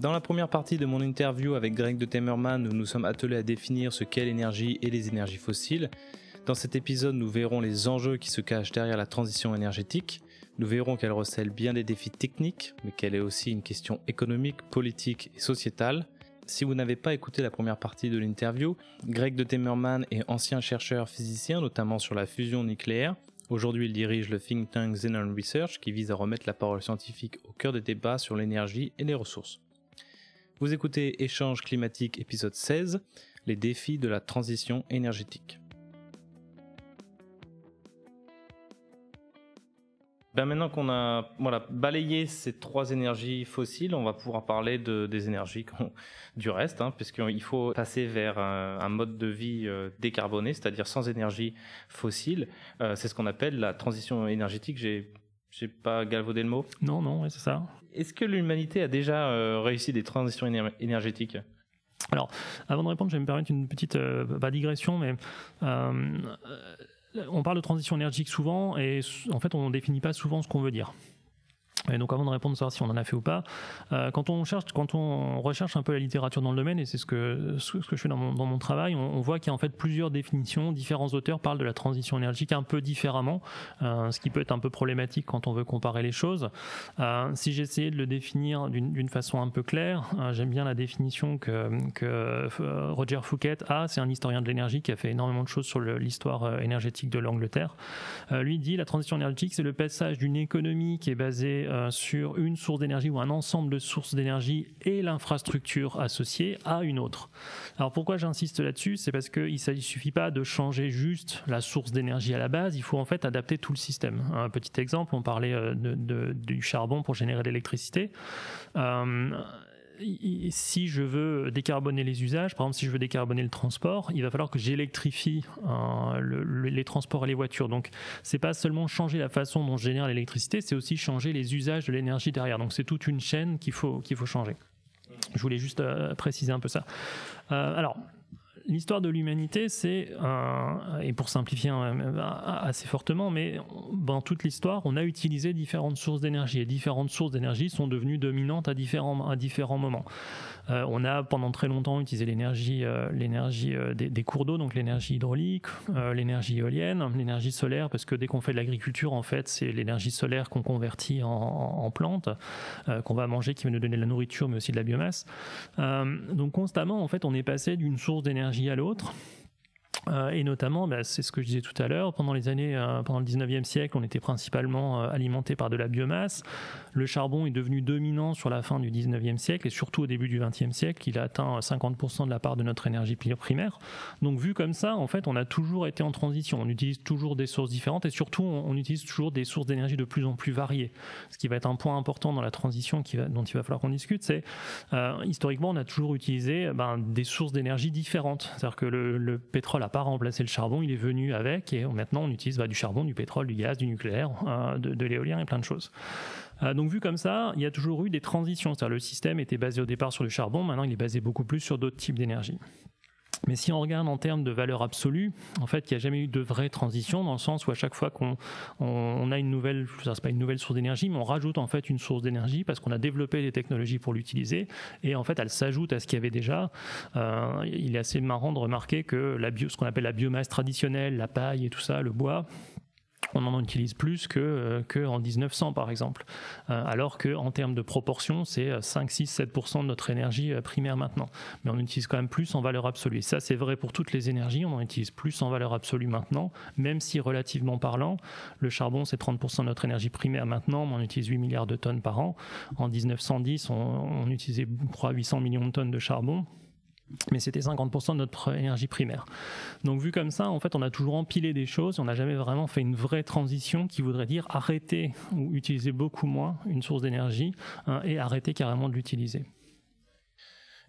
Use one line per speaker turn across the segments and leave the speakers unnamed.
Dans la première partie de mon interview avec Greg de Temerman, nous nous sommes attelés à définir ce qu'est l'énergie et les énergies fossiles. Dans cet épisode, nous verrons les enjeux qui se cachent derrière la transition énergétique. Nous verrons qu'elle recèle bien des défis techniques, mais qu'elle est aussi une question économique, politique et sociétale. Si vous n'avez pas écouté la première partie de l'interview, Greg de Temerman est ancien chercheur physicien, notamment sur la fusion nucléaire. Aujourd'hui, il dirige le think tank Xenon Research qui vise à remettre la parole scientifique au cœur des débats sur l'énergie et les ressources. Vous écoutez Échange climatique épisode 16, les défis de la transition énergétique. Ben maintenant qu'on a voilà, balayé ces trois énergies fossiles, on va pouvoir parler de, des énergies du reste, hein, puisqu'il faut passer vers un, mode de vie euh, décarboné, c'est-à-dire sans énergie fossile. Euh, c'est ce qu'on appelle la transition énergétique. J'ai j'ai pas galvaudé le mot
Non, non, c'est ça.
Est-ce que l'humanité a déjà euh, réussi des transitions énergétiques?
Alors, avant de répondre, je vais me permettre une petite pas digression, mais on parle de transition énergétique souvent et en fait on ne définit pas souvent ce qu'on veut dire. Et donc avant de répondre, savoir si on en a fait ou pas, euh, quand on cherche, quand on recherche un peu la littérature dans le domaine, et c'est ce que ce que je fais dans mon, travail, on, voit qu'il y a en fait plusieurs définitions. Différents auteurs parlent de la transition énergétique un peu différemment, euh, ce qui peut être un peu problématique quand on veut comparer les choses. Euh, si j'essayais de le définir d'une façon un peu claire, j'aime bien la définition que, que Roger Fouquet a. C'est un historien de l'énergie qui a fait énormément de choses sur l'histoire énergétique de l'Angleterre. lui dit la transition énergétique, c'est le passage d'une économie qui est basée euh, sur une source d'énergie ou un ensemble de sources d'énergie et l'infrastructure associée à une autre. Alors pourquoi j'insiste là-dessus? C'est parce qu'il ne suffit pas de changer juste la source d'énergie à la base, il faut en fait adapter tout le système. Un petit exemple, on parlait euh, du charbon pour générer de l'électricité. Euh, si je veux décarboner les usages, par exemple si je veux décarboner le transport, il va falloir que j'électrifie euh, les transports et les voitures. Donc c'est pas seulement changer la façon dont je génère l'électricité, c'est aussi changer les usages de l'énergie derrière. Donc c'est toute une chaîne qu'il faut qu'il faut changer. Je voulais juste euh, préciser un peu ça. Euh, alors l'histoire de l'humanité, c'est, et pour simplifier assez fortement, mais dans toute l'histoire, on a utilisé différentes sources d'énergie et différentes sources d'énergie sont devenues dominantes à différents, à différents moments. Euh, on a pendant très longtemps utilisé l'énergie, euh, euh, des, cours d'eau, donc l'énergie hydraulique, l'énergie éolienne, l'énergie solaire, parce que dès qu'on fait de l'agriculture, en fait, c'est l'énergie solaire qu'on convertit en, en plantes, qu'on va manger, qui va nous donner de la nourriture, mais aussi de la biomasse. donc constamment, en fait, on est passé d'une source d'énergie à l'autre. Euh, et notamment, bah, c'est ce que je disais tout à l'heure, pendant les années, euh, pendant le 19e siècle, on était principalement euh, alimenté par de la biomasse. Le charbon est devenu dominant sur la fin du 19e siècle et surtout au début du 20e siècle, il a atteint 50% de la part de notre énergie primaire. Donc vu comme ça, en fait, on a toujours été en transition. On utilise toujours des sources différentes et surtout, on, utilise toujours des sources d'énergie de plus en plus variées. Ce qui va être un point important dans la transition dont il va falloir qu'on discute, c'est historiquement, on a toujours utilisé ben, des sources d'énergie différentes. C'est-à-dire que le pétrole a pas remplacé le charbon, il est venu avec et maintenant on utilise bah, du charbon, du pétrole, du gaz, du nucléaire, euh, de, l'éolien et plein de choses. Euh, donc vu comme ça, il y a toujours eu des transitions, c'est-à-dire le système était basé au départ sur le charbon, maintenant il est basé beaucoup plus sur d'autres types d'énergie. Mais si on regarde en termes de valeur absolue, en fait, il n'y a jamais eu de vraie transition dans le sens où à chaque fois qu'on on, a une nouvelle, c'est pas une nouvelle source d'énergie, mais on rajoute en fait une source d'énergie parce qu'on a développé des technologies pour l'utiliser et en fait elle s'ajoute à ce qu'il y avait déjà. Euh, il est assez marrant de remarquer que la ce qu'on appelle la biomasse traditionnelle, la paille et tout ça, le bois, on en utilise plus que, euh, que en 1900 par exemple. Euh, alors que en termes de proportion, c'est 5, 6, 7% de notre énergie euh, primaire maintenant. Mais on utilise quand même plus en valeur absolue. ça, c'est vrai pour toutes les énergies, on en utilise plus en valeur absolue maintenant, même si relativement parlant, le charbon c'est 30% de notre énergie primaire maintenant, on utilise 8 milliards de tonnes par an. En 1910, on, on utilisait 800 millions de tonnes de charbon mais c'était 50% de notre énergie primaire. Donc vu comme ça, en fait, on a toujours empilé des choses, on n'a jamais vraiment fait une vraie transition qui voudrait dire arrêter ou utiliser beaucoup moins une source d'énergie hein, et arrêter carrément de l'utiliser.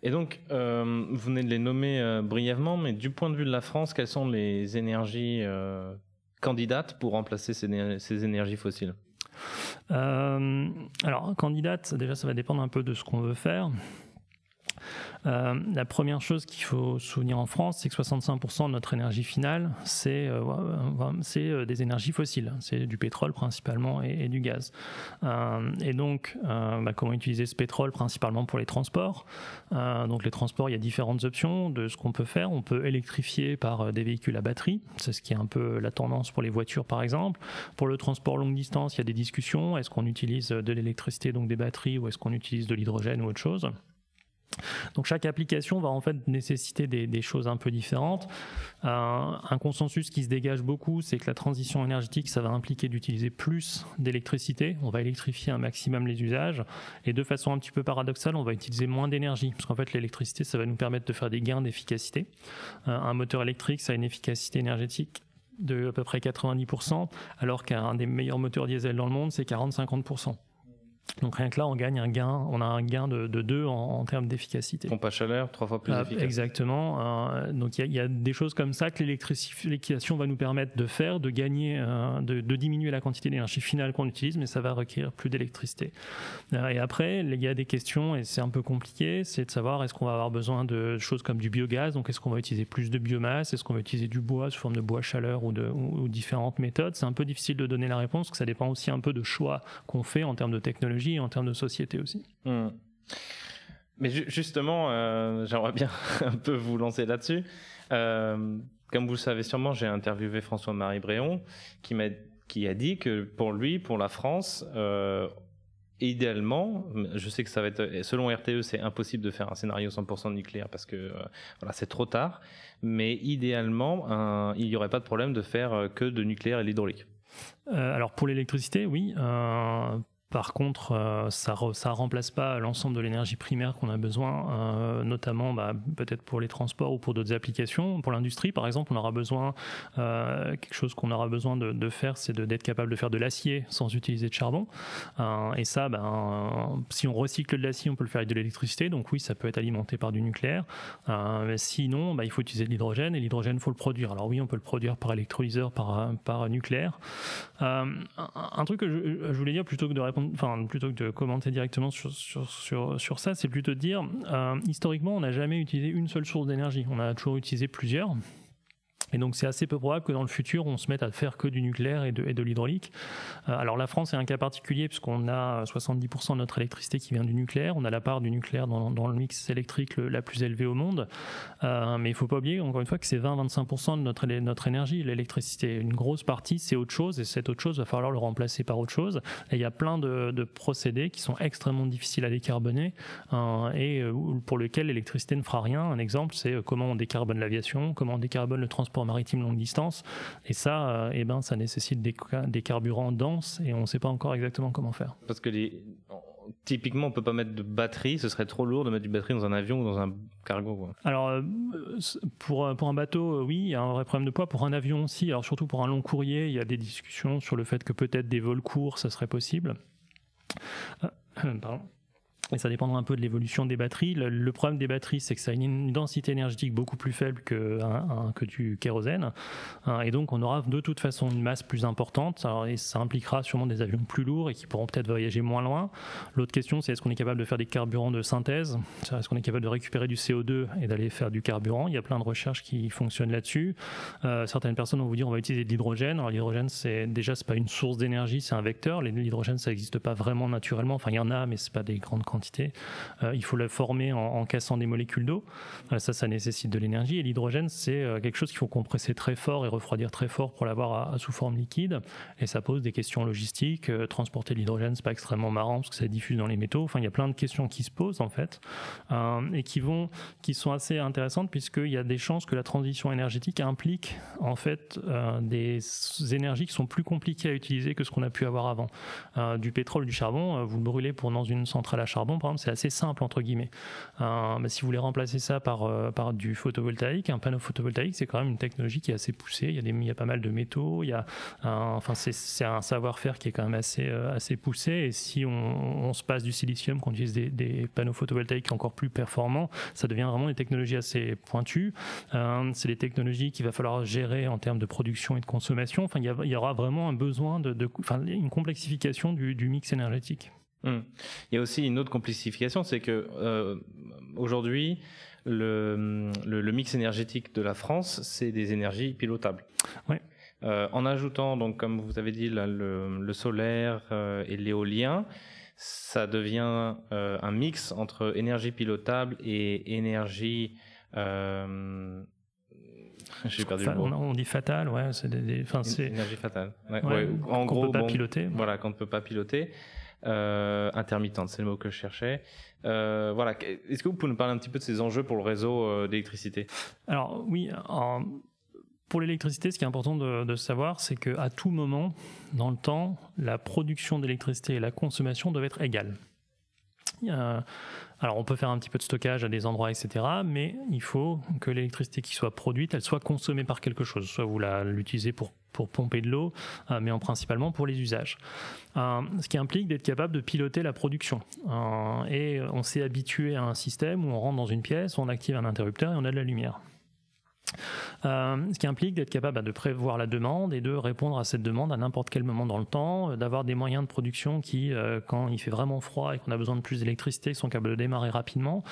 Et donc, euh, vous venez de les nommer euh, brièvement, mais du point de vue de la France, quelles sont les énergies euh, candidates pour remplacer ces, ces énergies fossiles?
Alors, candidates, déjà, ça va dépendre un peu de ce qu'on veut faire. La première chose qu'il faut souvenir en France, c'est que 65% de notre énergie finale, c'est c'est des énergies fossiles, c'est du pétrole principalement et, du gaz. et donc, bah, comment utiliser ce pétrole principalement pour les transports? Donc les transports, il y a différentes options de ce qu'on peut faire. On peut électrifier par des véhicules à batterie, c'est ce qui est un peu la tendance pour les voitures par exemple. Pour le transport longue distance, il y a des discussions. Est-ce qu'on utilise de l'électricité, donc des batteries, ou est-ce qu'on utilise de l'hydrogène ou autre chose? Donc chaque application va en fait nécessiter des, choses un peu différentes. un consensus qui se dégage beaucoup, c'est que la transition énergétique, ça va impliquer d'utiliser plus d'électricité. On va électrifier un maximum les usages. Et de façon un petit peu paradoxale, on va utiliser moins d'énergie. Parce qu'en fait, l'électricité, ça va nous permettre de faire des gains d'efficacité. un moteur électrique, ça a une efficacité énergétique de à peu près 90%, alors qu'un des meilleurs moteurs diesel dans le monde, c'est 40-50%. Donc rien que là, on gagne un gain, on a un gain de, de 2 en, en, termes d'efficacité.
Pompe à chaleur, trois fois plus ah, efficace.
Exactement. Euh, donc il y, y, a des choses comme ça que l'électrification va nous permettre de faire, de gagner, euh, de, de, diminuer la quantité d'énergie finale qu'on utilise, mais ça va requérir plus d'électricité. Euh, et après, il y a des questions, et c'est un peu compliqué, c'est de savoir est-ce qu'on va avoir besoin de choses comme du biogaz, donc est-ce qu'on va utiliser plus de biomasse, est-ce qu'on va utiliser du bois sous forme de bois chaleur ou, de, ou, ou différentes méthodes. C'est un peu difficile de donner la réponse, parce que ça dépend aussi un peu de choix qu'on fait en termes de technologie en termes de société aussi.
Hmm. Mais justement, euh, j'aimerais bien un peu vous lancer là-dessus. Euh, comme vous le savez sûrement, j'ai interviewé François-Marie Bréon qui, m'a, qui a dit que pour lui, pour la France, euh, idéalement, je sais que ça va être, selon RTE, c'est impossible de faire un scénario 100% nucléaire parce que voilà, c'est trop tard. Mais idéalement, il n'y aurait pas de problème de faire que de nucléaire et l'hydraulique.
alors pour l'électricité, oui. Par contre, euh, ça ne remplace pas l'ensemble de l'énergie primaire qu'on a besoin, euh, notamment bah, peut-être pour les transports ou pour d'autres applications. Pour l'industrie, par exemple, on aura besoin, euh, quelque chose qu'on aura besoin de, faire, c'est d'être capable de faire de l'acier sans utiliser de charbon. et ça, ben, si on recycle de l'acier, on peut le faire avec de l'électricité. Donc oui, ça peut être alimenté par du nucléaire. sinon, bah, il faut utiliser de l'hydrogène et l'hydrogène, il faut le produire. Alors oui, on peut le produire par électrolyseur, par, nucléaire. un truc que je voulais dire plutôt que de répondre enfin plutôt que de commenter directement sur, sur, sur, sur ça, c'est plutôt de dire, euh, historiquement, on n'a jamais utilisé une seule source d'énergie, on a toujours utilisé plusieurs. Et donc c'est assez peu probable que dans le futur on se mette à faire que du nucléaire et de, l'hydraulique. Euh, alors la France est un cas particulier puisqu'on a 70% de notre électricité qui vient du nucléaire. On a la part du nucléaire dans, le mix électrique la plus élevée au monde. Euh, mais il faut pas oublier encore une fois que c'est 20-25% de notre, énergie, l'électricité. Une grosse partie c'est autre chose et cette autre chose va falloir le remplacer par autre chose. Et il y a plein de, procédés qui sont extrêmement difficiles à décarboner euh, et pour lesquels l'électricité ne fera rien. Un exemple c'est comment on décarbone l'aviation, comment on décarbone le transport maritime longue distance. Et ça, euh, eh ben, ça nécessite des, des carburants denses et on ne sait pas encore exactement comment faire.
Parce que les, typiquement, on peut pas mettre de batterie. Ce serait trop lourd de mettre du batterie dans un avion ou dans un cargo.
Alors, euh, pour, pour un bateau, euh, oui, il y a un vrai problème de poids. Pour un avion aussi, alors surtout pour un long courrier, il y a des discussions sur le fait que peut-être des vols courts, ça serait possible. pardon et ça dépendra un peu de l'évolution des batteries. Le, problème des batteries, c'est que ça a une, densité énergétique beaucoup plus faible que, que du kérosène. Hein, et donc, on aura de toute façon une masse plus importante. Alors, et ça impliquera sûrement des avions plus lourds et qui pourront peut-être voyager moins loin. L'autre question, c'est est-ce qu'on est capable de faire des carburants de synthèse? Est-ce qu'on est capable de récupérer du CO2 et d'aller faire du carburant? Il y a plein de recherches qui fonctionnent là-dessus. Euh, certaines personnes vont vous dire on va utiliser de l'hydrogène. Alors, l'hydrogène, c'est déjà, c'est pas une source d'énergie, c'est un vecteur. L'hydrogène, ça n'existe pas vraiment naturellement. Enfin, il y en a, mais c'est pas des grandes quantités euh, il faut le former en, cassant des molécules d'eau. Euh, ça, ça nécessite de l'énergie. Et l'hydrogène, c'est euh, quelque chose qu'il faut compresser très fort et refroidir très fort pour l'avoir sous forme liquide. Et ça pose des questions logistiques. transporter l'hydrogène, c'est pas extrêmement marrant parce que ça diffuse dans les métaux. Enfin, il y a plein de questions qui se posent en fait et qui sont assez intéressantes puisqu'il y a des chances que la transition énergétique implique en fait des énergies qui sont plus compliquées à utiliser que ce qu'on a pu avoir avant. du pétrole, du charbon, vous le brûlez pour dans une centrale à charbon par exemple, c'est assez simple entre guillemets. Euh, si vous voulez remplacer ça par, euh, par du photovoltaïque, un panneau photovoltaïque, c'est quand même une technologie qui est assez poussée. Il y a, pas mal de métaux, il y a enfin c'est un savoir-faire qui est quand même assez, euh, assez poussé. Et si on, se passe du silicium, qu'on utilise des, panneaux photovoltaïques encore plus performants, ça devient vraiment des technologies assez pointues. c'est des technologies qu'il va falloir gérer en termes de production et de consommation. Enfin, il y, aura vraiment un besoin de, enfin, une complexification du mix énergétique.
Hmm. Il y a aussi une autre complexification, c'est que euh, aujourd'hui, le, le, mix énergétique de la France, c'est des énergies pilotables. Euh, en ajoutant, donc, comme vous avez dit, le, le, solaire euh, et l'éolien, ça devient un mix entre énergie pilotable et énergie
J'ai perdu le mot. On dit fatal, ouais. C'est des,
énergie fatale.
en gros, peut pas piloter.
Voilà, qu'on ne peut pas piloter. Euh, intermittente, c'est le mot que je cherchais. Euh, voilà. Est-ce que vous pouvez nous parler un petit peu de ces enjeux pour le réseau euh, d'électricité?
Alors oui, pour l'électricité, ce qui est important de, savoir, c'est qu'à tout moment, dans le temps, la production d'électricité et la consommation doivent être égales. Alors on peut faire un petit peu de stockage à des endroits, etc. Mais il faut que l'électricité qui soit produite, elle soit consommée par quelque chose. Soit vous l'utilisez pour, pour pomper de l'eau, euh, mais en principalement pour les usages. Euh, ce qui implique d'être capable de piloter la production. Euh, et on s'est habitué à un système où on rentre dans une pièce, on active un interrupteur et on a de la lumière. Euh, ce qui implique d'être capable bah, de prévoir la demande et de répondre à cette demande à n'importe quel moment dans le temps, euh, d'avoir des moyens de production qui, euh, quand il fait vraiment froid et qu'on a besoin de plus d'électricité, sont capables de démarrer rapidement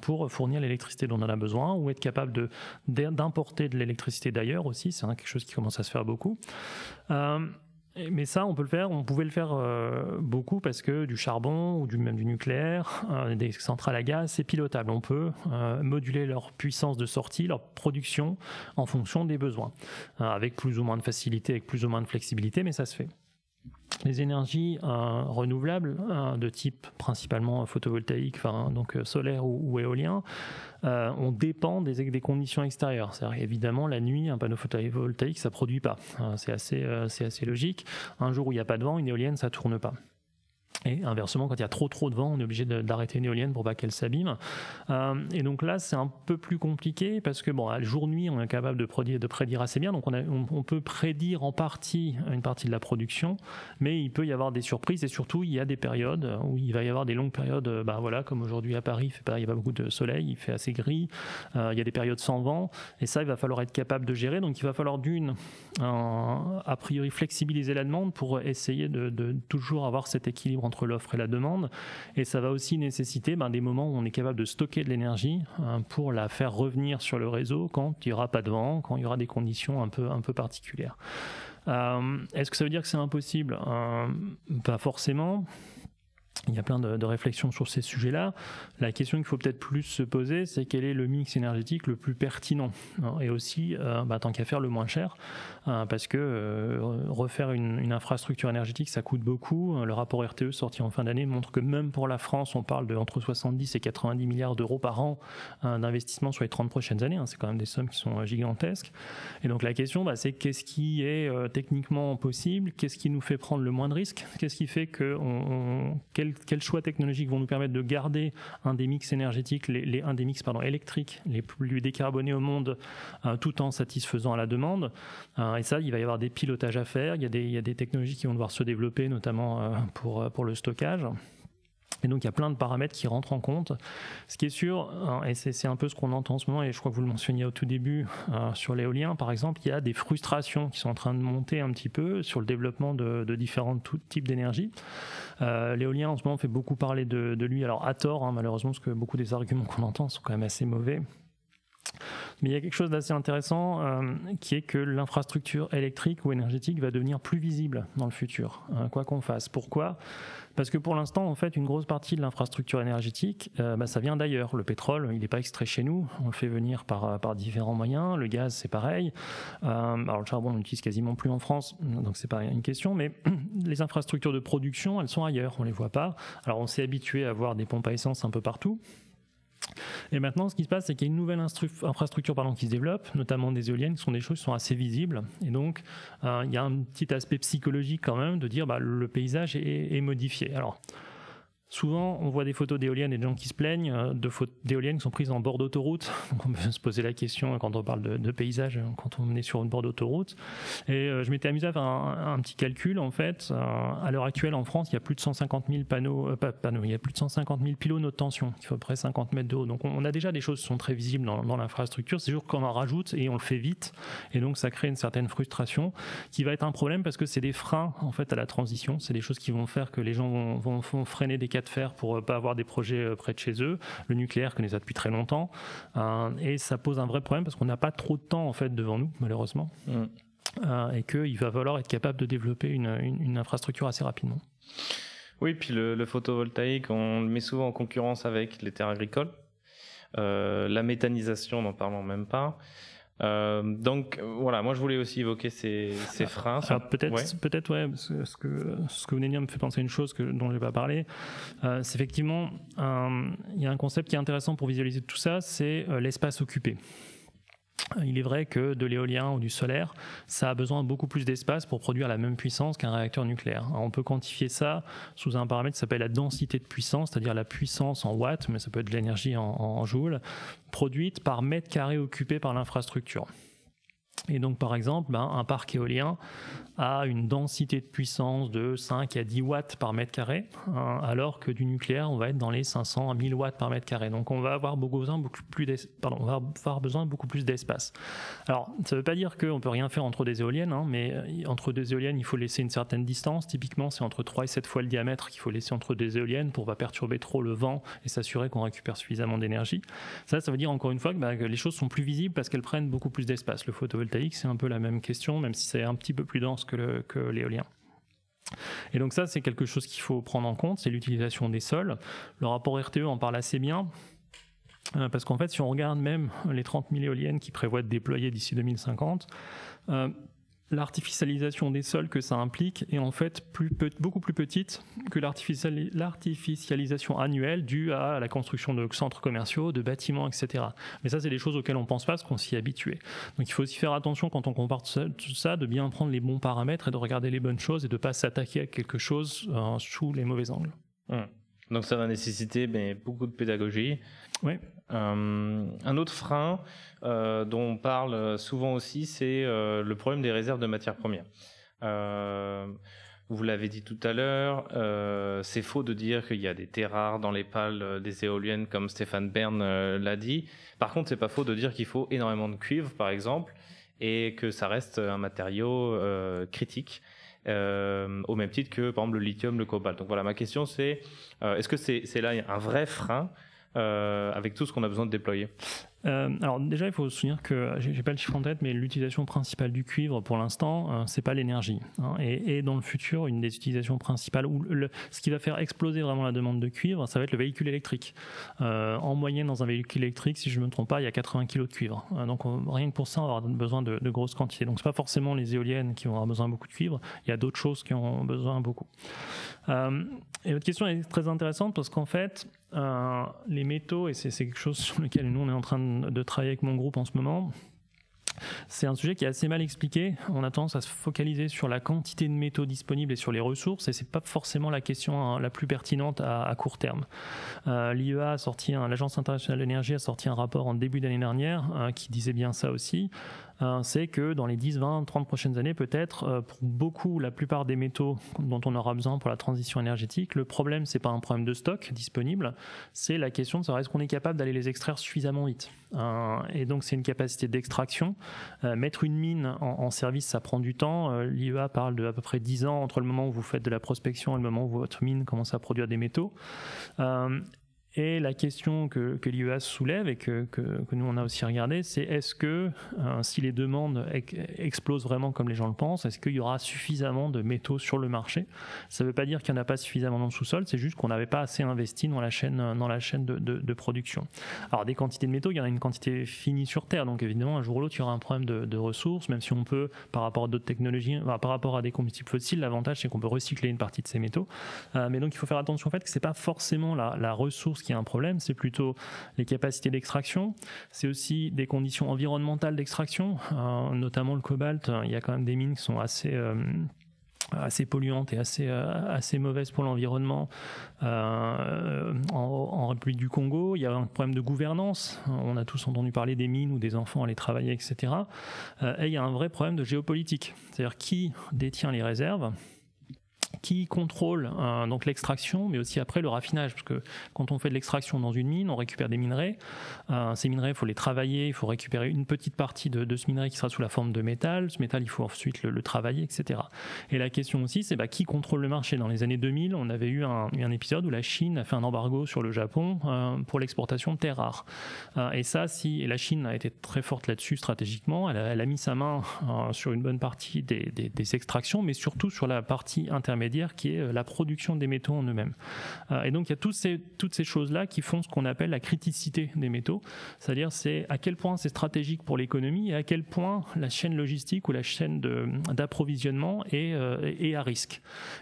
pour fournir l'électricité dont on a besoin, ou être capable d'importer de l'électricité d'ailleurs aussi, c'est quelque chose qui commence à se faire beaucoup. Mais ça, on peut le faire. On pouvait le faire euh, beaucoup parce que du charbon ou du, même du nucléaire, euh, des centrales à gaz, c'est pilotable. On peut euh, moduler leur puissance de sortie, leur production en fonction des besoins, avec plus ou moins de facilité, avec plus ou moins de flexibilité, mais ça se fait les énergies euh, renouvelables euh, de type principalement photovoltaïque, donc euh, solaire ou, éolien, on dépend des, conditions extérieures. Évidemment la nuit, un panneau photovoltaïque ça produit pas. c'est assez c'est assez logique. Un jour où il n'y a pas de vent, une éolienne ça tourne pas. Et inversement, quand il y a trop trop de vent, on est obligé d'arrêter une éolienne pour pas qu'elle s'abîme. Euh, et donc là, c'est un peu plus compliqué parce que bon, jour-nuit, on est capable de prédire, assez bien. Donc on, peut prédire en partie une partie de la production, mais il peut y avoir des surprises et surtout il y a des périodes où il va y avoir des longues périodes. Bah voilà, comme aujourd'hui à Paris, il fait y a pas beaucoup de soleil, il fait assez gris. Euh, il y a des périodes sans vent et ça, il va falloir être capable de gérer. Donc il va falloir d'une, a priori flexibiliser la demande pour essayer de, de toujours avoir cet équilibre entre l'offre et la demande. Et ça va aussi nécessiter ben, des moments où on est capable de stocker de l'énergie hein, pour la faire revenir sur le réseau quand il n'y aura pas de vent, quand il y aura des conditions un peu, un peu particulières. Euh, est-ce que ça veut dire que c'est impossible? Euh, Pas forcément. Il y a plein de, réflexions sur ces sujets-là. La question qu'il faut peut-être plus se poser, c'est quel est le mix énergétique le plus pertinent hein, et aussi, euh, bah, tant qu'à faire, le moins cher, hein, parce que euh, refaire une, infrastructure énergétique, ça coûte beaucoup. Le rapport RTE sorti en fin d'année montre que même pour la France, on parle de entre 70 et 90 milliards d'euros par an hein, d'investissement sur les 30 prochaines années. C'est quand même des sommes qui sont euh, gigantesques. Et donc la question, bah, c'est qu'est-ce qui est techniquement possible? Qu'est-ce qui nous fait prendre le moins de risques? Qu'est-ce qui fait que quels, choix technologiques vont nous permettre de garder un des mix énergétiques, les, un des mix pardon, électriques les plus décarbonés au monde, euh, tout en satisfaisant à la demande. Euh, et ça, il va y avoir des pilotages à faire. Il y, a des, il y a des technologies qui vont devoir se développer, notamment euh, pour, pour le stockage. Et donc il y a plein de paramètres qui rentrent en compte. Ce qui est sûr, hein, et c'est un peu ce qu'on entend en ce moment, et je crois que vous le mentionniez au tout début euh, sur l'éolien par exemple, il y a des frustrations qui sont en train de monter un petit peu sur le développement de, différents types d'énergie. Euh, l'éolien en ce moment fait beaucoup parler de, lui, alors à tort hein, malheureusement, parce que beaucoup des arguments qu'on entend sont quand même assez mauvais. Mais il y a quelque chose d'assez intéressant euh, qui est que l'infrastructure électrique ou énergétique va devenir plus visible dans le futur, hein, quoi qu'on fasse. Pourquoi? Parce que pour l'instant, en fait, une grosse partie de l'infrastructure énergétique, euh, bah, ça vient d'ailleurs. Le pétrole, il n'est pas extrait chez nous, on le fait venir par, euh, différents moyens. Le gaz, c'est pareil. alors le charbon, on l'utilise quasiment plus en France, donc c'est pas une question. Mais les infrastructures de production, elles sont ailleurs, on les voit pas. Alors on s'est habitué à voir des pompes à essence un peu partout. Et maintenant, ce qui se passe, c'est qu'il y a une nouvelle infrastructure pardon, qui se développe, notamment des éoliennes, qui sont des choses qui sont assez visibles. Et donc, euh, il y a un petit aspect psychologique quand même de dire bah, le paysage est, modifié. Alors, Souvent, on voit des photos d'éoliennes et des gens qui se plaignent euh, de d'éoliennes qui sont prises en bord d'autoroute. On peut se poser la question quand on parle de, paysage, quand on est sur une bord d'autoroute. Et euh, je m'étais amusé à faire un, petit calcul. En fait, euh, à l'heure actuelle, en France, il y a plus de 150 000 panneaux, pas panneaux, il y a plus de 150 000 pylônes haute tension, qui font à peu près 50 mètres de haut. Donc, on a déjà des choses qui sont très visibles dans, l'infrastructure. C'est juste qu'on en rajoute et on le fait vite. Et donc, ça crée une certaine frustration qui va être un problème parce que c'est des freins, en fait, à la transition. C'est des choses qui vont faire que les gens vont freiner des de faire pour euh, pas avoir des projets euh, près de chez eux. Le nucléaire connaît ça depuis très longtemps. Euh, et ça pose un vrai problème parce qu'on n'a pas trop de temps en fait devant nous, malheureusement. Mm. et qu'il va falloir être capable de développer une, infrastructure assez rapidement.
Oui, puis le, photovoltaïque, on le met souvent en concurrence avec les terres agricoles. la méthanisation, n'en parlons même pas. Euh, donc voilà, moi je voulais aussi évoquer ces, ces freins.
peut-être, peut-être ouais, ce que ce que vous venez de dire me fait penser à une chose que, dont je vais pas parler. Euh, c'est effectivement, il y a un concept qui est intéressant pour visualiser tout ça, c'est euh, l'espace occupé. Il est vrai que de l'éolien ou du solaire, ça a besoin de beaucoup plus d'espace pour produire la même puissance qu'un réacteur nucléaire. on peut quantifier ça sous un paramètre qui s'appelle la densité de puissance, c'est-à-dire la puissance en watts, mais ça peut être de l'énergie en, joules, produite par mètre carré occupé par l'infrastructure. Et donc, par exemple, ben, un parc éolien a une densité de puissance de 5 à 10 watts par mètre carré, hein, alors que du nucléaire, on va être dans les 500 à 1000 watts par mètre carré. Donc, on va avoir besoin, beaucoup plus pardon, on va avoir besoin beaucoup plus d'espace. Alors, ça ne veut pas dire qu'on peut rien faire entre des éoliennes, hein, mais euh, entre deux éoliennes, il faut laisser une certaine distance. Typiquement, c'est entre 3 et 7 fois le diamètre qu'il faut laisser entre deux éoliennes pour pas perturber trop le vent et s'assurer qu'on récupère suffisamment d'énergie. Ça, ça veut dire encore une fois que, que les choses sont plus visibles parce qu'elles prennent beaucoup plus d'espace. Le c'est un peu la même question, même si c'est un petit peu plus dense que l'éolien. Et donc ça, c'est quelque chose qu'il faut prendre en compte, c'est l'utilisation des sols. Le rapport RTE en parle assez bien. Euh, parce qu'en fait, si on regarde même les 30 000 éoliennes qui prévoient de déployer d'ici 2050, l'artificialisation des sols que ça implique est en fait beaucoup plus petite que l'artificialisation annuelle due à la construction de centres commerciaux, de bâtiments, etc. Mais ça, c'est des choses auxquelles on pense pas parce qu'on s'y habitué. Donc il faut aussi faire attention quand on compare tout ça, de bien prendre les bons paramètres et de regarder les bonnes choses et de ne pas s'attaquer à quelque chose euh, sous les mauvais angles.
Hum. Donc ça va nécessiter mais, beaucoup de pédagogie.
Oui.
Euh, un autre frein euh, dont on parle souvent aussi, c'est euh, le problème des réserves de matières premières. vous l'avez dit tout à l'heure, c'est faux de dire qu'il y a des terres rares dans les pales des éoliennes, comme Stéphane Bern l'a dit. Par contre, c'est pas faux de dire qu'il faut énormément de cuivre, par exemple, et que ça reste un matériau critique. Au même titre que par exemple le lithium, le cobalt. Donc voilà, ma question c'est est-ce que c'est là un vrai frein euh, avec tout ce qu'on a besoin de déployer?
Euh, alors déjà, il faut se souvenir que j'ai pas le chiffre en tête, mais l'utilisation principale du cuivre pour l'instant, euh, c'est pas l'énergie. Hein. et, dans le futur, une des utilisations principales, ou ce qui va faire exploser vraiment la demande de cuivre, ça va être le véhicule électrique. Euh, en moyenne, dans un véhicule électrique, si je me trompe pas, il y a 80 kg de cuivre. Euh, donc rien que pour ça, on va avoir besoin de, grosses quantités. Donc c'est pas forcément les éoliennes qui vont avoir besoin de beaucoup de cuivre. Il y a d'autres choses qui ont besoin beaucoup. Euh, et votre question est très intéressante parce qu'en fait, euh, les métaux, et c'est quelque chose sur lequel nous on est en train de, travailler avec mon groupe en ce moment, c'est un sujet qui est assez mal expliqué. On a tendance à se focaliser sur la quantité de métaux disponibles et sur les ressources, et c'est pas forcément la question hein, la plus pertinente à, court terme. Euh, L'IEA a sorti, l'Agence internationale de l'énergie a sorti un rapport en début d'année dernière euh, qui disait bien ça aussi. Euh, c'est que dans les 10, 20, 30 prochaines années, peut-être, euh, pour beaucoup, la plupart des métaux dont on aura besoin pour la transition énergétique, le problème, c'est pas un problème de stock disponible, c'est la question de savoir est-ce qu'on est capable d'aller les extraire suffisamment vite. Euh, et donc, c'est une capacité d'extraction. mettre une mine en, service, ça prend du temps. L'IEA parle de à peu près 10 ans entre le moment où vous faites de la prospection et le moment où votre mine commence à produire des métaux. Et la question que, l'IEA soulève et que, nous on a aussi regardé, c'est est-ce que euh, si les demandes explosent vraiment comme les gens le pensent, est-ce qu'il y aura suffisamment de métaux sur le marché? Ça ne veut pas dire qu'il n'y en a pas suffisamment dans le sous-sol, c'est juste qu'on n'avait pas assez investi dans la chaîne, dans la chaîne de, production. Alors des quantités de métaux, il y en a une quantité finie sur Terre, donc évidemment un jour ou l'autre il y aura un problème de, ressources, même si on peut, par rapport à d'autres technologies, par rapport à des combustibles fossiles, l'avantage c'est qu'on peut recycler une partie de ces métaux. Euh, mais donc il faut faire attention au fait que c'est pas forcément la ressource qui est un problème, c'est plutôt les capacités d'extraction. C'est aussi des conditions environnementales d'extraction, euh, notamment le cobalt. Il y a quand même des mines qui sont assez euh, assez polluante et assez, assez mauvaise pour l'environnement en, en, République du Congo. Il y a un problème de gouvernance. On a tous entendu parler des mines où des enfants allaient travailler, etc. et il y a un vrai problème de géopolitique. C'est-à-dire qui détient les réserves qui contrôle euh, donc l'extraction, mais aussi après le raffinage, parce que quand on fait de l'extraction dans une mine, on récupère des minerais. Euh, ces minerais, il faut les travailler, il faut récupérer une petite partie de, ce minerai qui sera sous la forme de métal. Ce métal, il faut ensuite le, travailler, etc. Et la question aussi, c'est bah, qui contrôle le marché? Dans les années 2000, on avait eu un, épisode où la Chine a fait un embargo sur le Japon euh, pour l'exportation de terres rares. et ça, si la Chine a été très forte là-dessus stratégiquement, elle a, mis sa main sur une bonne partie des extractions, mais surtout sur la partie intermédiaire qui est euh, la production des métaux en eux-mêmes. Euh, et donc il y a toutes ces, toutes ces choses-là qui font ce qu'on appelle la criticité des métaux, c'est-à-dire c'est à quel point c'est stratégique pour l'économie et à quel point la chaîne logistique ou la chaîne d'approvisionnement est, euh, est, à risque.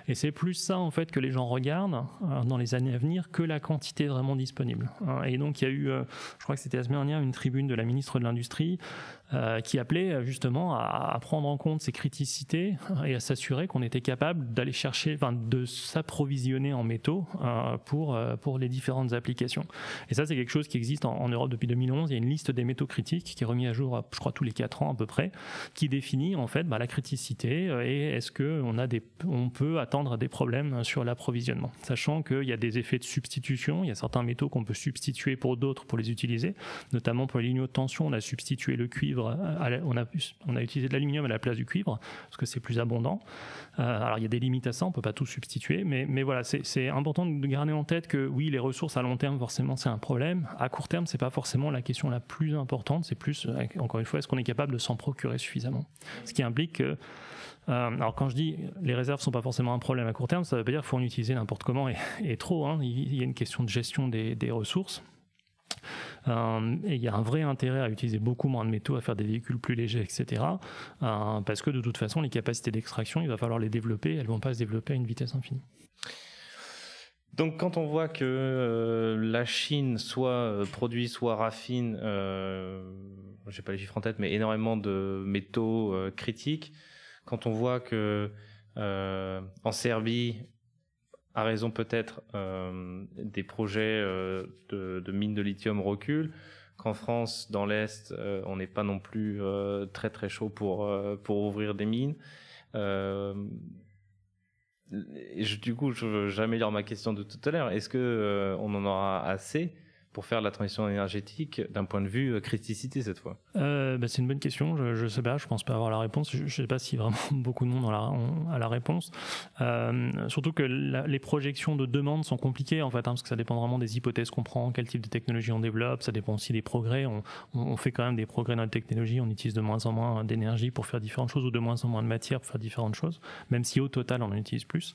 Et c'est plus ça en fait que les gens regardent dans les années à venir que la quantité vraiment disponible. Et donc il y a eu, je crois que c'était la semaine dernière, une tribune de la ministre de l'Industrie qui appelait justement à, prendre en compte ces criticités et à s'assurer qu'on était capable d'aller chercher, de s'approvisionner en métaux euh, pour, pour les différentes applications. Et ça, c'est quelque chose qui existe en, Europe depuis 2011. Il y a une liste des métaux critiques qui est remise à jour, je crois, tous les 4 ans à peu près, qui définit en fait bah, la criticité et est-ce qu'on a des, on peut attendre des problèmes sur l'approvisionnement. Sachant qu'il y a des effets de substitution, il y a certains métaux qu'on peut substituer pour d'autres pour les utiliser, notamment pour les lignes de tension, on a substitué le cuivre on, a, on a utilisé de l'aluminium à la place du cuivre, parce que c'est plus abondant. Euh, alors il y a des limites à ça, on peut pas tout substituer, mais, mais voilà, c'est important de garder en tête que oui, les ressources à long terme, forcément, c'est un problème. À court terme, c'est pas forcément la question la plus importante, c'est plus, euh, encore une fois, est-ce qu'on est capable de s'en procurer suffisamment? Ce qui implique que euh, alors quand je dis les réserves sont pas forcément un problème à court terme, ça veut pas dire qu'il faut en utiliser n'importe comment et, trop. Hein. Il y a une question de gestion des, des ressources. Euh, et il y a un vrai intérêt à utiliser beaucoup moins de métaux, à faire des véhicules plus légers, etc. Euh, parce que de toute façon, les capacités d'extraction, il va falloir les développer, elles vont pas se développer à une vitesse infinie.
Donc quand on voit que euh, la Chine soit produit, soit raffine, je n'ai pas les chiffres en tête, mais énormément de métaux critiques, quand on voit que en Serbie, a raison peut-être euh, des projets euh, de, mines de lithium reculent, qu'en France, dans l'Est, euh, on n'est pas non plus très très chaud pour, pour ouvrir des mines. Et du coup, j'améliore ma question de tout à l'heure. Est-ce que on en aura assez? Pour faire la transition énergétique d'un point de vue euh, criticité cette fois
euh, bah, C'est une bonne question. Je ne sais pas. Je pense pas avoir la réponse. Je ne sais pas si vraiment beaucoup de monde a la, réponse. Euh, surtout que les projections de demande sont compliquées en fait, hein, parce que ça dépend vraiment des hypothèses qu'on prend, quel type de technologie on développe. Ça dépend aussi des progrès. On, fait quand même des progrès dans la technologie. On utilise de moins en moins d'énergie pour faire différentes choses ou de moins en moins de matière pour faire différentes choses, même si au total on en utilise plus.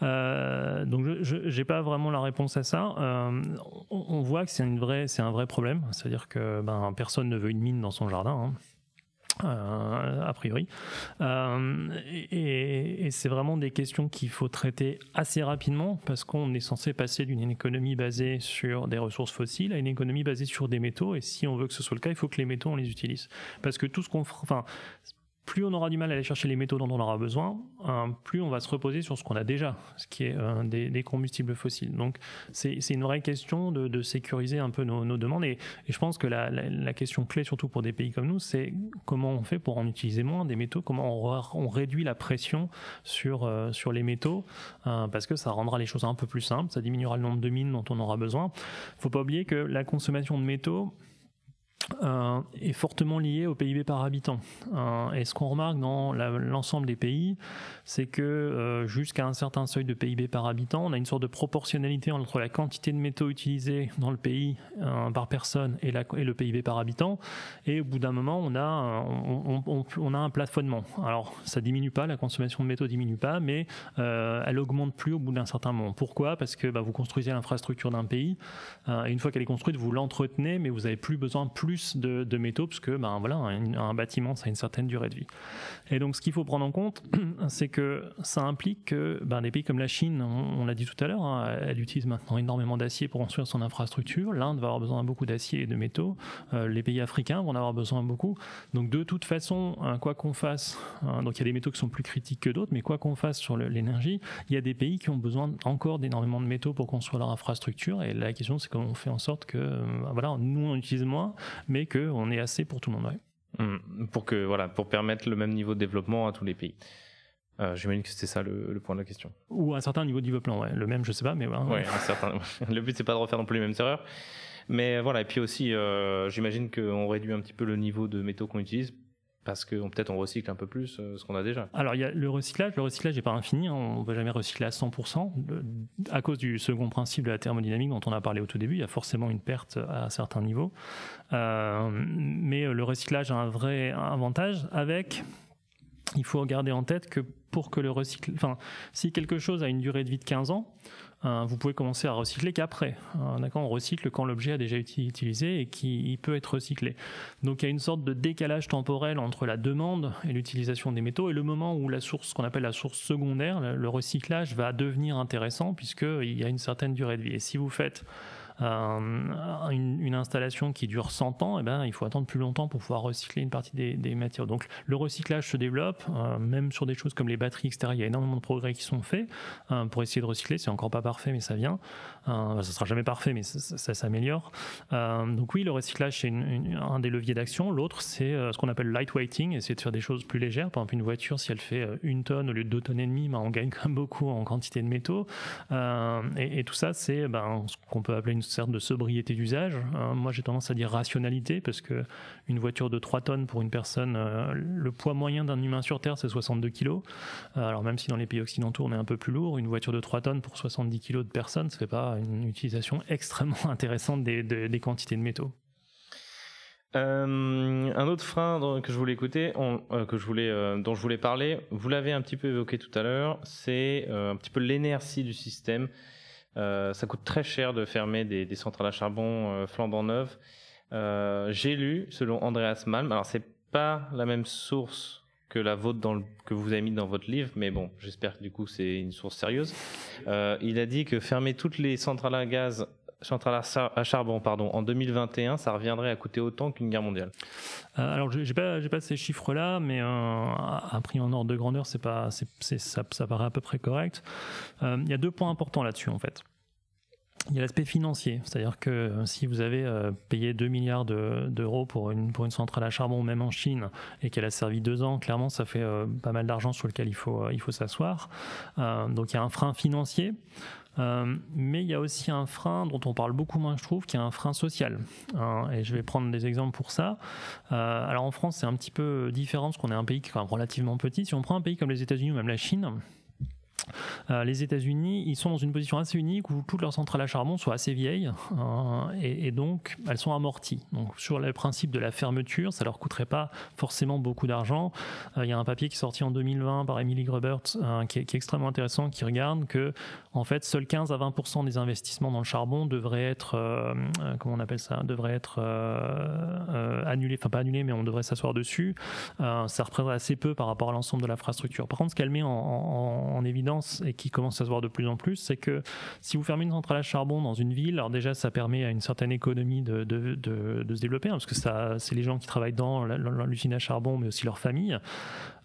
Donc je n'ai pas vraiment la réponse à ça. On, on c'est une vraie, c'est un vrai problème. C'est-à-dire que ben, personne ne veut une mine dans son jardin. Hein. Euh, a priori. Euh, et, c'est vraiment des questions qu'il faut traiter assez rapidement parce qu'on est censé passer d'une économie basée sur des ressources fossiles à une économie basée sur des métaux. Et si on veut que ce soit le cas, il faut que les métaux on les utilise. Parce que tout ce qu'on, enfin, plus on aura du mal à aller chercher les métaux dont on aura besoin, hein, plus on va se reposer sur ce qu'on a déjà, ce qui est euh, des, combustibles fossiles. Donc c'est une vraie question de, sécuriser un peu nos, demandes. Et, je pense que la, question clé, surtout pour des pays comme nous, c'est comment on fait pour en utiliser moins des métaux, comment on, réduit la pression sur, euh, sur les métaux, euh, parce que ça rendra les choses un peu plus simples, ça diminuera le nombre de mines dont on aura besoin. Il faut pas oublier que la consommation de métaux, euh, est fortement lié au PIB par habitant. Euh, et ce qu'on remarque dans l'ensemble des pays, c'est que euh, jusqu'à un certain seuil de PIB par habitant, on a une sorte de proportionnalité entre la quantité de métaux utilisés dans le pays par personne et, le PIB par habitant. Et au bout d'un moment, on a, on, a un plafonnement. Alors, ça diminue pas, la consommation de métaux diminue pas, mais elle augmente plus au bout d'un certain moment. Pourquoi? Parce que bah, vous construisez l'infrastructure d'un pays, et une fois qu'elle est construite, vous l'entretenez, mais vous avez plus besoin plus plus de, métaux, parce que ben, voilà, un, bâtiment, ça a une certaine durée de vie. Et donc, ce qu'il faut prendre en compte, c'est que ça implique que ben, des pays comme la Chine, on, l'a dit tout à l'heure, hein, elle utilise maintenant énormément d'acier pour construire son infrastructure. L'Inde va avoir besoin de beaucoup d'acier et de métaux. Euh, les pays africains vont en avoir besoin beaucoup. Donc, de toute façon, hein, quoi qu'on fasse, hein, donc il y a des métaux qui sont plus critiques que d'autres, mais quoi qu'on fasse sur l'énergie, il y a des pays qui ont besoin encore d'énormément de métaux pour construire leur infrastructure. Et la question, c'est comment on fait en sorte que, euh, voilà, nous on utilise moins, mais qu'on ait assez pour tout le monde.
Mmh. pour que voilà, pour permettre le même niveau de développement à tous les pays. Euh, J'imagine que c'était ça le, point de la question.
Ou un certain niveau de développement, ouais. Le même, je sais pas, mais
ouais. un certain... le but c'est pas de refaire non plus les mêmes erreurs, mais voilà. Et puis aussi, euh, j'imagine qu'on réduit un petit peu le niveau de métaux qu'on utilise parce que peut-être on recycle un peu plus euh, ce qu'on a déjà.
Alors il y a le recyclage, le recyclage n'est pas infini, hein. on ne va jamais recycler à 100%. À cause du second principe de la thermodynamique dont on a parlé au tout début, il y a forcément une perte à certains niveaux. Euh, mais le recyclage a un vrai avantage avec il faut garder en tête que pour que le recycle, enfin, si quelque chose a une durée de vie de 15 ans, vous pouvez commencer à recycler qu'après. Euh, d'accord, on recycle quand l'objet a déjà été utilisé et qui peut être recyclé. Donc il y a une sorte de décalage temporel entre la demande et l'utilisation des métaux et le moment où la source, qu'on appelle la source secondaire, le recyclage va devenir intéressant puisqu'il y a une certaine durée de vie. Et si vous faites euh, une, installation qui dure 100 ans, eh ben, il faut attendre plus longtemps pour pouvoir recycler une partie des, des matières. Donc le recyclage se développe, euh, même sur des choses comme les batteries, etc. Il y a énormément de progrès qui sont faits euh, pour essayer de recycler. C'est encore pas parfait, mais ça vient. ça sera jamais parfait, mais ça, s'améliore. donc oui, le recyclage c'est un des leviers d'action. L'autre c'est ce qu'on appelle lightweighting, essayer de faire des choses plus légères. Par exemple, une voiture, si elle fait une tonne au lieu de deux tonnes et demie, ben, on gagne quand même beaucoup en quantité de métaux. Et, et, tout ça, c'est ben, ce qu'on peut appeler une certes de sobriété d'usage. Hein. moi, j'ai tendance à dire rationalité parce que une voiture de 3 tonnes pour une personne, euh, le poids moyen d'un humain sur Terre, c'est 62 kg. Euh, alors même si dans les pays occidentaux, on est un peu plus lourd, une voiture de 3 tonnes pour 70 kg de personne, ça fait pas une utilisation extrêmement intéressante des, quantités de métaux.
Euh, un autre frein que je voulais écouter, dont je voulais parler, vous l'avez un petit peu évoqué tout à l'heure, c'est un petit peu l'inertie du système. Euh, ça coûte très cher de fermer des, centrales à charbon euh, flambant neuves. Euh, j'ai lu, selon Andreas Malm, alors c'est pas la même source que la vôtre dans que vous avez mis dans votre livre, mais bon, j'espère que du coup c'est une source sérieuse. il a dit que fermer toutes les centrales à gaz centrales à charbon pardon, en 2021, ça reviendrait à coûter autant qu'une guerre mondiale.
alors, j'ai pas, pas ces chiffres-là, mais un prix en ordre de grandeur, c'est pas, ça, paraît à peu près correct. Il y a deux points importants là-dessus, en fait. Il y a l'aspect financier, c'est-à-dire que euh, si vous avez euh, payé 2 milliards d'euros pour, une, centrale à charbon, même en Chine, et qu'elle a servi deux ans, clairement, ça fait euh, pas mal d'argent sur lequel il faut s'asseoir. donc il y a un frein financier. Mais il y a aussi un frein dont on parle beaucoup moins, je trouve, qui est un frein social. Hein, et je vais prendre des exemples pour ça. alors en France, c'est un petit peu différent parce qu'on est un pays qui est quand même relativement petit. Si on prend un pays comme les États-Unis ou même la Chine, euh, les États-Unis, ils sont dans une position assez unique où toutes leurs centrales à charbon sont assez vieilles hein, et, donc elles sont amorties. Donc sur le principe de la fermeture, ça leur coûterait pas forcément beaucoup d'argent. Euh, il y a un papier qui est sorti en 2020 par Emily Grubert euh, qui, est, extrêmement intéressant, qui regarde que en fait seuls 15 à 20% des investissements dans le charbon devraient être, comment on appelle ça, devraient être annulés, enfin pas annulés, mais on devrait s'asseoir dessus. ça représente assez peu par rapport à l'ensemble de l'infrastructure. Par contre, ce qu'elle met en évidence et qui commence à se voir de plus en plus, c'est que si vous fermez une centrale à charbon dans une ville, alors déjà ça permet à une certaine économie de, se développer, hein, parce que ça, c'est les gens qui travaillent dans l'usine à charbon, mais aussi leurs familles.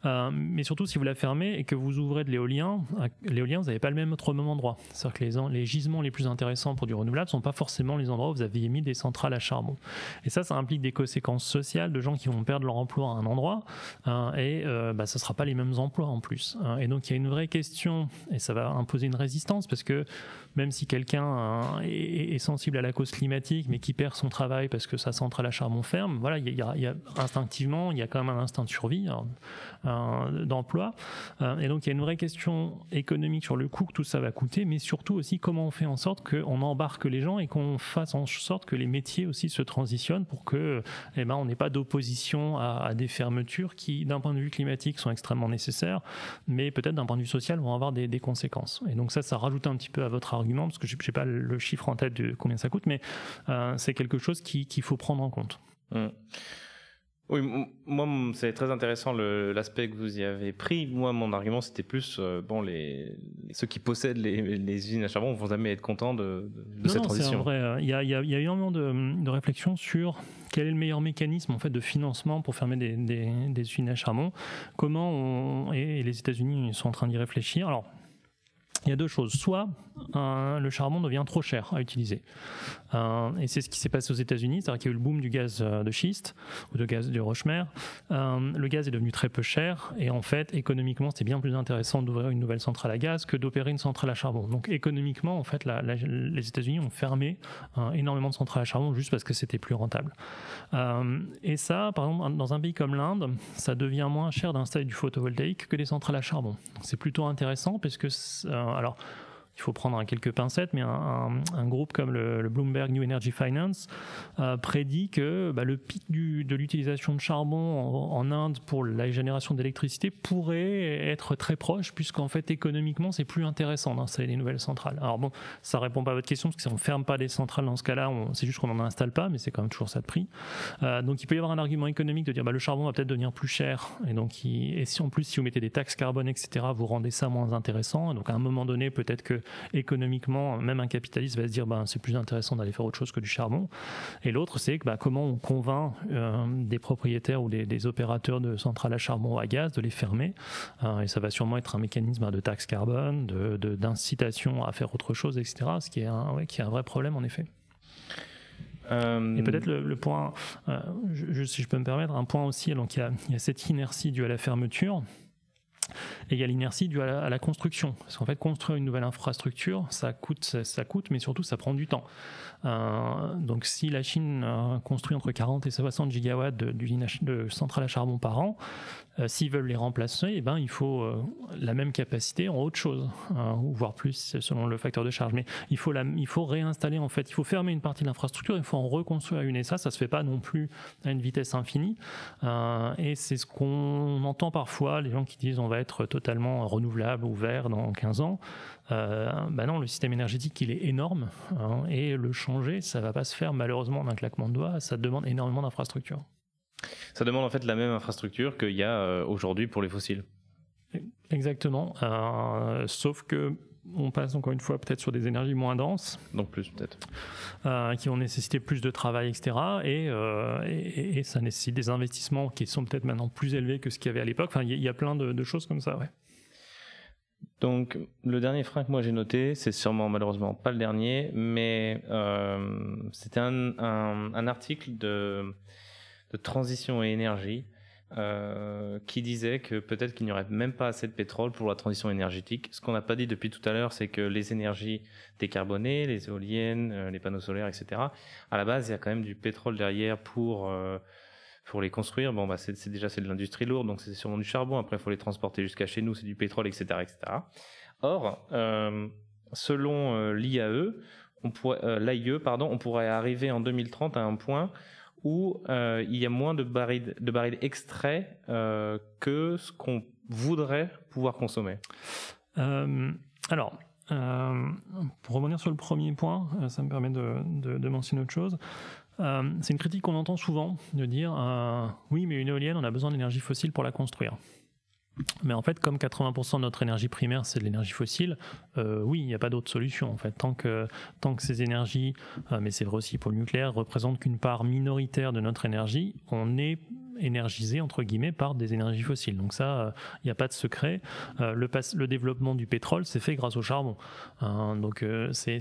Euh, mais surtout, si vous la fermez et que vous ouvrez de l'éolien, euh, l'éolien, vous n'avez pas le même, autre même endroit. C'est-à-dire que les, gisements les plus intéressants pour du renouvelable ne sont pas forcément les endroits où vous avez mis des centrales à charbon. Et ça, ça implique des conséquences sociales de gens qui vont perdre leur emploi à un endroit euh, et bah, ce ne sera pas les mêmes emplois en plus. Hein. Et donc, il y a une vraie question et ça va imposer une résistance parce que même si quelqu'un est, sensible à la cause climatique mais qui perd son travail parce que sa centrale à charbon ferme, voilà, il y a, instinctivement, il y a quand même un instinct de survie. Euh, d'emploi. Euh, et donc il y a une vraie question économique sur le coût que tout ça va coûter, mais surtout aussi comment on fait en sorte qu'on embarque les gens et qu'on fasse en sorte que les métiers aussi se transitionnent pour que eh ben, on n'ait pas d'opposition à, des fermetures qui, d'un point de vue climatique, sont extrêmement nécessaires, mais peut-être d'un point de vue social vont avoir des, conséquences. Et donc ça, ça rajoute un petit peu à votre argument, parce que je n'ai pas le chiffre en tête de combien ça coûte, mais euh, c'est quelque chose qu'il faut prendre en compte.
Mmh. Oui, moi, c'est très intéressant l'aspect que vous y avez pris. Moi, mon argument, c'était plus, euh, bon, les, ceux qui possèdent les, usines à charbon vont jamais être contents de, de cette non, transition.
Vrai. Euh, il y a, il y a, il y a énormément de, de réflexions sur quel est le meilleur mécanisme en fait de financement pour fermer des, des, usines à charbon. Comment on, et les États-Unis sont en train d'y réfléchir. Alors, il y a deux choses. Soit le charbon devient trop cher à utiliser. Euh, et c'est ce qui s'est passé aux États-Unis, c'est-à-dire qu'il y a eu le boom du gaz euh, de schiste ou de gaz de rochemer. Euh, le gaz est devenu très peu cher et en fait, économiquement, c'était bien plus intéressant d'ouvrir une nouvelle centrale à gaz que d'opérer une centrale à charbon. Donc économiquement, en fait, les États-Unis ont fermé énormément de centrales à charbon juste parce que c'était plus rentable. et ça, par exemple, dans un pays comme l'Inde, ça devient moins cher d'installer du photovoltaïque que des centrales à charbon. C'est plutôt intéressant parce que, alors, il faut prendre quelques pincettes, mais un, groupe comme le, Bloomberg New Energy Finance euh, prédit que bah, le pic de l'utilisation de charbon en, Inde pour la génération d'électricité pourrait être très proche, puisqu'en fait économiquement c'est plus intéressant d'installer des nouvelles centrales. Alors bon, ça répond pas à votre question, parce que si on ferme pas des centrales dans ce cas-là, c'est juste qu'on n'en installe pas, mais c'est quand même toujours ça de prix. Euh, donc il peut y avoir un argument économique de dire bah, le charbon va peut-être devenir plus cher, et donc et si en plus si vous mettez des taxes carbone, etc., vous rendez ça moins intéressant. Donc à un moment donné, peut-être que économiquement, même un capitaliste va se dire ben, c'est plus intéressant d'aller faire autre chose que du charbon. Et l'autre, c'est ben, comment on convainc euh, des propriétaires ou des, opérateurs de centrales à charbon ou à gaz de les fermer. Euh, et ça va sûrement être un mécanisme de taxe carbone, d'incitation de, à faire autre chose, etc. Ce qui est un, qui est un vrai problème en effet. Euh, et peut-être le, point, si je peux me permettre, un point aussi, donc il y a, il y a cette inertie due à la fermeture. Et il y a l'inertie due à la, construction. Parce qu'en fait, construire une nouvelle infrastructure, ça coûte, ça, coûte, mais surtout, ça prend du temps. Euh, donc, si la Chine construit entre 40 et 60 gigawatts de, centrales à charbon par an, euh, s'ils veulent les remplacer, eh ben, il faut euh, la même capacité en autre chose, ou voire plus selon le facteur de charge. Mais il faut, la, il faut réinstaller, en fait, il faut fermer une partie de l'infrastructure, il faut en reconstruire une. Et ça, ça se fait pas non plus à une vitesse infinie. Euh, et c'est ce qu'on entend parfois, les gens qui disent on va être totalement renouvelable ou vert dans 15 ans. Euh, bah non, le système énergétique, il est énorme. Hein, et le changer, ça va pas se faire malheureusement d'un claquement de doigts. Ça demande énormément d'infrastructures.
Ça demande en fait la même infrastructure qu'il y a euh, aujourd'hui pour les fossiles.
Exactement. Euh, sauf que on passe encore une fois peut-être sur des énergies moins denses.
Donc plus peut-être.
Euh, qui ont nécessité plus de travail, etc. Et, et, ça nécessite des investissements qui sont peut-être maintenant plus élevés que ce qu'il y avait à l'époque. Enfin, il y, a plein de, choses comme ça, ouais.
Donc le dernier frein que moi j'ai noté, c'est sûrement malheureusement pas le dernier, mais c'était un, un, article de de transition et énergie euh, qui disait que peut-être qu'il n'y aurait même pas assez de pétrole pour la transition énergétique. Ce qu'on n'a pas dit depuis tout à l'heure, c'est que les énergies décarbonées, les éoliennes, euh, les panneaux solaires, etc. À la base, il y a quand même du pétrole derrière pour euh, pour les construire. Bon, bah c'est déjà c'est de l'industrie lourde, donc c'est sûrement du charbon. Après, il faut les transporter jusqu'à chez nous, c'est du pétrole, etc., etc. Or, selon l'IAE, on pourrait, l'AIE, pardon, on pourrait arriver en 2030 à un point où euh, il y a moins de barils, de barils extraits euh, que ce qu'on voudrait pouvoir consommer
euh, Alors, pour revenir sur le premier point, ça me permet de mentionner autre chose. c'est une critique qu'on entend souvent, de dire oui, mais une éolienne, on a besoin d'énergie fossile pour la construire. Mais en fait, comme 80% de notre énergie primaire, c'est de l'énergie fossile, euh, oui, il n'y a pas d'autre solution. En fait, tant que, tant que ces énergies, euh, mais c'est vrai aussi pour le nucléaire, représentent qu'une part minoritaire de notre énergie, on est énergisé entre guillemets par des énergies fossiles. Donc ça, il n'y a pas de secret. Euh, le, développement du pétrole s'est fait grâce au charbon. Hein, donc euh, c'est.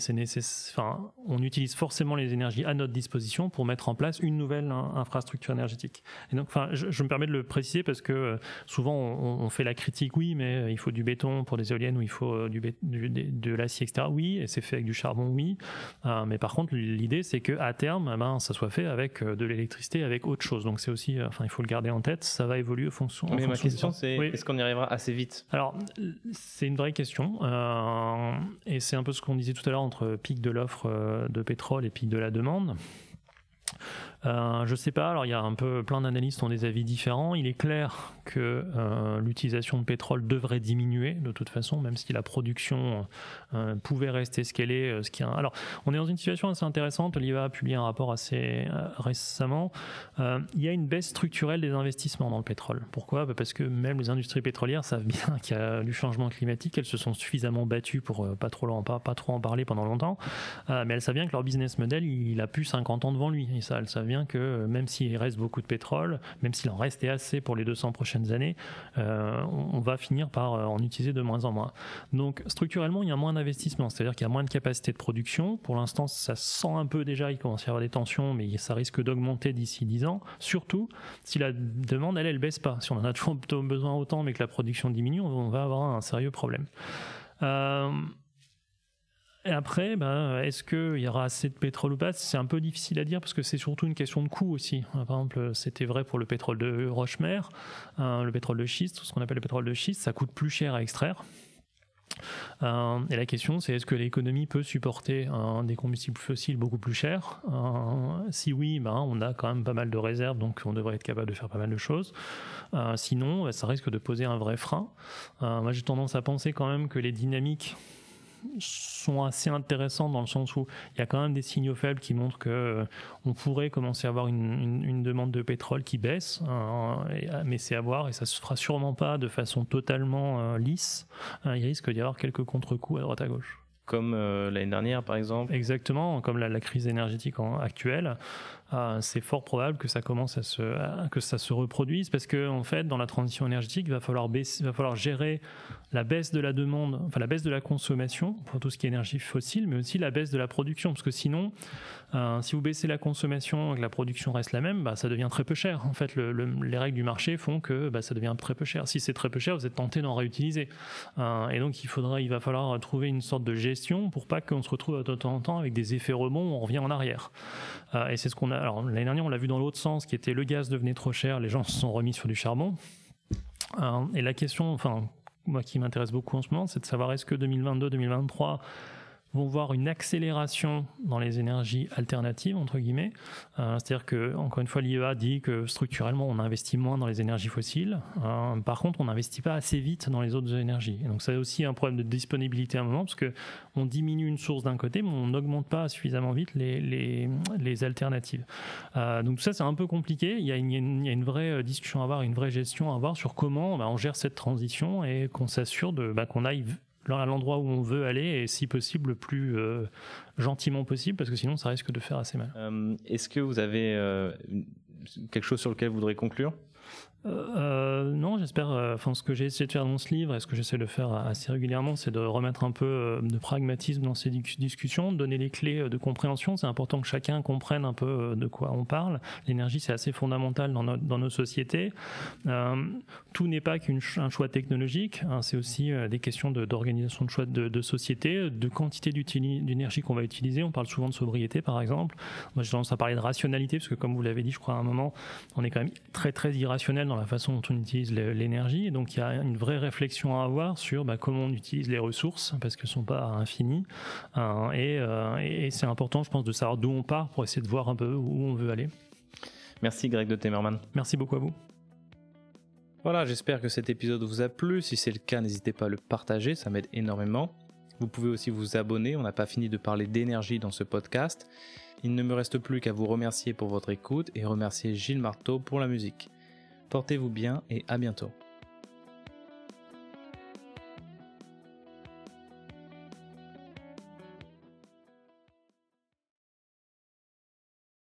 Enfin, on utilise forcément les énergies à notre disposition pour mettre en place une nouvelle infrastructure énergétique. Et donc, enfin, je, me permets de le préciser parce que euh, souvent on, fait la critique, oui, mais il faut du béton pour des éoliennes ou il faut du, de l'acier, etc. Oui, et c'est fait avec du charbon, oui. mais par contre, l'idée c'est que à terme, eh ben, ça soit fait avec de l'électricité, avec autre chose. Donc c'est aussi, il faut le garder en tête. Ça va évoluer en fonction.
Mais ma question, c'est est-ce qu'on y arrivera assez vite?
Alors, c'est une vraie question. Euh, et c'est un peu ce qu'on disait tout à l'heure entre pic de l'offre euh, de pétrole et pic de la demande. Euh, Je sais pas, alors il y a un peu plein d'analystes ont des avis différents. Il est clair que euh, l'utilisation de pétrole devrait diminuer de toute façon, même si la production euh, pouvait rester ce qu'elle est. Qui Alors, on est dans une situation assez intéressante. L'IVA a publié un rapport assez récemment. il y a une baisse structurelle des investissements dans le pétrole. Pourquoi? Bah, Parce que même les industries pétrolières savent bien qu'il y a du changement climatique. Elles se sont suffisamment battues pour pas trop, en, pas, pas trop en parler pendant longtemps. mais elles savent bien que leur business model, il a plus 50 ans devant lui. Et ça, elles savent que euh, même s'il reste beaucoup de pétrole, même s'il en restait assez pour les 200 prochaines années, euh, on, va finir par euh, en utiliser de moins en moins. Donc structurellement, il y a moins d'investissement, c'est-à-dire qu'il y a moins de capacité de production. Pour l'instant, ça sent un peu déjà, il commence à y avoir des tensions, mais ça risque d'augmenter d'ici 10 ans, surtout si la demande, elle, elle baisse pas. Si on en a toujours besoin autant, mais que la production diminue, on va avoir un sérieux problème. Et après, ben, est-ce qu'il y aura assez de pétrole ou pas? C'est un peu difficile à dire parce que c'est surtout une question de coût aussi. Par exemple, c'était vrai pour le pétrole de Rochemer, euh, le pétrole de schiste, ce qu'on appelle le pétrole de schiste, ça coûte plus cher à extraire. Euh, et la question, c'est est-ce que l'économie peut supporter des combustibles fossiles beaucoup plus chers euh, Si oui, ben, on a quand même pas mal de réserves, donc on devrait être capable de faire pas mal de choses. sinon, ça risque de poser un vrai frein. moi, j'ai tendance à penser quand même que les dynamiques sont assez intéressants dans le sens où il y a quand même des signaux faibles qui montrent que euh, on pourrait commencer à avoir une, demande de pétrole qui baisse, hein, euh, mais c'est à voir et ça se fera sûrement pas de façon totalement euh, lisse. il risque d'y avoir quelques contre-coups à droite à gauche
comme l'année dernière par exemple.
Exactement, comme la, crise énergétique actuelle. Ah, c'est fort probable que ça commence à se que ça se reproduise parce que en fait dans la transition énergétique il va falloir va falloir gérer la baisse de la demande enfin la baisse de la consommation pour tout ce qui est énergie fossile mais aussi la baisse de la production. Parce que sinon euh, si vous baissez la consommation et que la production reste la même bah, ça devient très peu cher. En fait les règles du marché font que bah, ça devient très peu cher. Si c'est très peu cher vous êtes tenté d'en réutiliser. Euh, et donc il faudra il va falloir trouver une sorte de gestion pour pas qu'on se retrouve de temps en temps avec des effets rebonds où on revient en arrière. Euh, et c'est ce qu'on a alors l'année dernière, on l'a vu dans l'autre sens, qui était le gaz devenait trop cher, les gens se sont remis sur du charbon. Euh, et la question, enfin, moi qui m'intéresse beaucoup en ce moment, c'est de savoir est-ce que 2022-2023 vont voir une accélération dans les énergies alternatives entre guillemets. Euh, c'est-à-dire que encore une fois l'IEA dit que structurellement on investit moins dans les énergies fossiles. Euh, par contre on n'investit pas assez vite dans les autres énergies. Et donc c'est aussi un problème de disponibilité à un moment parce que on diminue une source d'un côté mais on n'augmente pas suffisamment vite les, les, alternatives. Euh, donc ça c'est un peu compliqué. Il y, a une, il y, a une, vraie discussion à avoir, une vraie gestion à avoir sur comment bah, on gère cette transition et qu'on s'assure bah, qu'on aille à l'endroit où on veut aller et si possible le plus euh, gentiment possible parce que sinon ça risque de faire assez mal.
Euh, est-ce que vous avez euh, quelque chose sur lequel vous voudrez conclure?
Euh, euh, non, j'espère. Euh, enfin, ce que j'ai essayé de faire dans ce livre et ce que j'essaie de faire assez régulièrement, c'est de remettre un peu de pragmatisme dans ces discussions, donner les clés de compréhension. C'est important que chacun comprenne un peu de quoi on parle. L'énergie, c'est assez fondamental dans, dans nos sociétés. tout n'est pas qu'un choix technologique. Hein, c'est aussi des questions d'organisation de, choix de, de, société, de quantité d'énergie qu'on va utiliser. On parle souvent de sobriété, par exemple. Moi, j'ai tendance à parler de rationalité parce que, comme vous l'avez dit, je crois à un moment, on est quand même très très irrationnel dans la façon dont on utilise l'énergie. Donc il y a une vraie réflexion à avoir sur bah, comment on utilise les ressources, parce qu'elles ne sont pas infinies. Hein, euh, et, c'est important, je pense, de savoir d'où on part pour essayer de voir un peu où on veut aller.
Merci Greg de Temerman.
Merci beaucoup à vous.
Voilà, j'espère que cet épisode vous a plu. Si c'est le cas, n'hésitez pas à le partager, ça m'aide énormément. Vous pouvez aussi vous abonner, on n'a pas fini de parler d'énergie dans ce podcast. Il ne me reste plus qu'à vous remercier pour votre écoute et remercier Gilles Marteau pour la musique. Portez-vous bien et à bientôt.